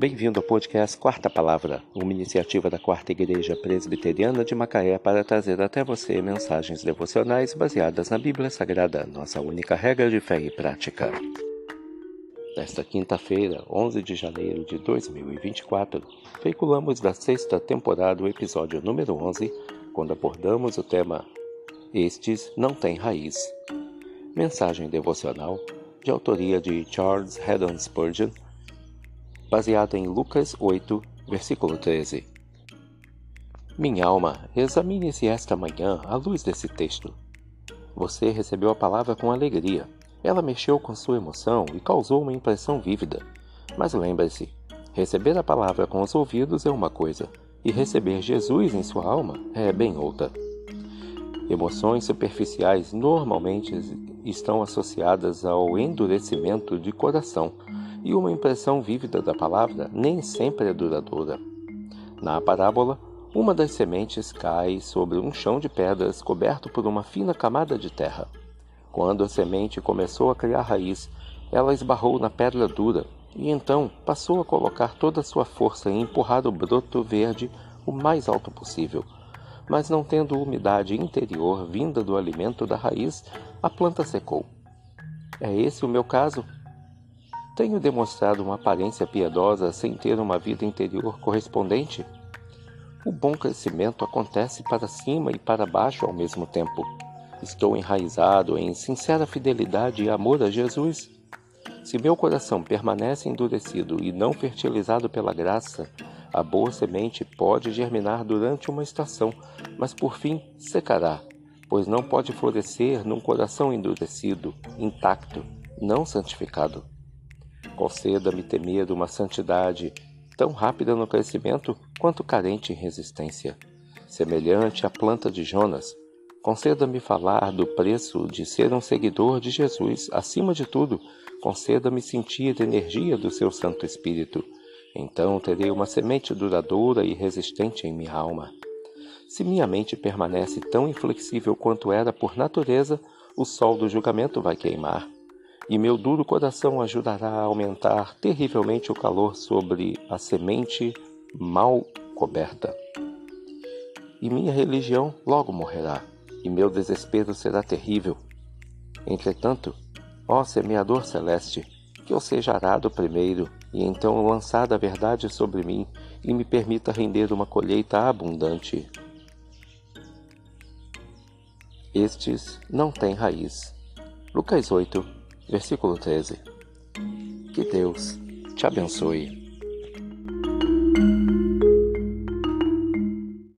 Bem-vindo ao podcast Quarta Palavra, uma iniciativa da Quarta Igreja Presbiteriana de Macaé para trazer até você mensagens devocionais baseadas na Bíblia Sagrada, nossa única regra de fé e prática. Nesta quinta-feira, 11 de janeiro de 2024, veiculamos da sexta temporada o episódio número 11, quando abordamos o tema Estes não têm raiz. Mensagem devocional de autoria de Charles Haddon Spurgeon baseada em Lucas 8, versículo 13. Minha alma, examine-se esta manhã à luz desse texto. Você recebeu a palavra com alegria. Ela mexeu com sua emoção e causou uma impressão vívida. Mas lembre-se, receber a palavra com os ouvidos é uma coisa, e receber Jesus em sua alma é bem outra. Emoções superficiais normalmente estão associadas ao endurecimento de coração e uma impressão vívida da palavra nem sempre é duradoura. Na parábola, uma das sementes cai sobre um chão de pedras coberto por uma fina camada de terra. Quando a semente começou a criar raiz, ela esbarrou na pedra dura e então passou a colocar toda a sua força em empurrar o broto verde o mais alto possível. Mas não tendo umidade interior vinda do alimento da raiz, a planta secou. É esse o meu caso? Tenho demonstrado uma aparência piedosa sem ter uma vida interior correspondente? O bom crescimento acontece para cima e para baixo ao mesmo tempo. Estou enraizado em sincera fidelidade e amor a Jesus? Se meu coração permanece endurecido e não fertilizado pela graça, a boa semente pode germinar durante uma estação, mas por fim secará, pois não pode florescer num coração endurecido, intacto, não santificado. Conceda-me temer uma santidade tão rápida no crescimento quanto carente em resistência. Semelhante à planta de Jonas, conceda-me falar do preço de ser um seguidor de Jesus. Acima de tudo, conceda-me sentir a energia do seu Santo Espírito. Então terei uma semente duradoura e resistente em minha alma. Se minha mente permanece tão inflexível quanto era por natureza, o sol do julgamento vai queimar e meu duro coração ajudará a aumentar terrivelmente o calor sobre a semente mal coberta. E minha religião logo morrerá, e meu desespero será terrível. Entretanto, ó semeador celeste, que eu seja arado primeiro, e então lançada a verdade sobre mim, e me permita render uma colheita abundante. Estes não têm raiz. Lucas 8, versículo 13. Que Deus te abençoe.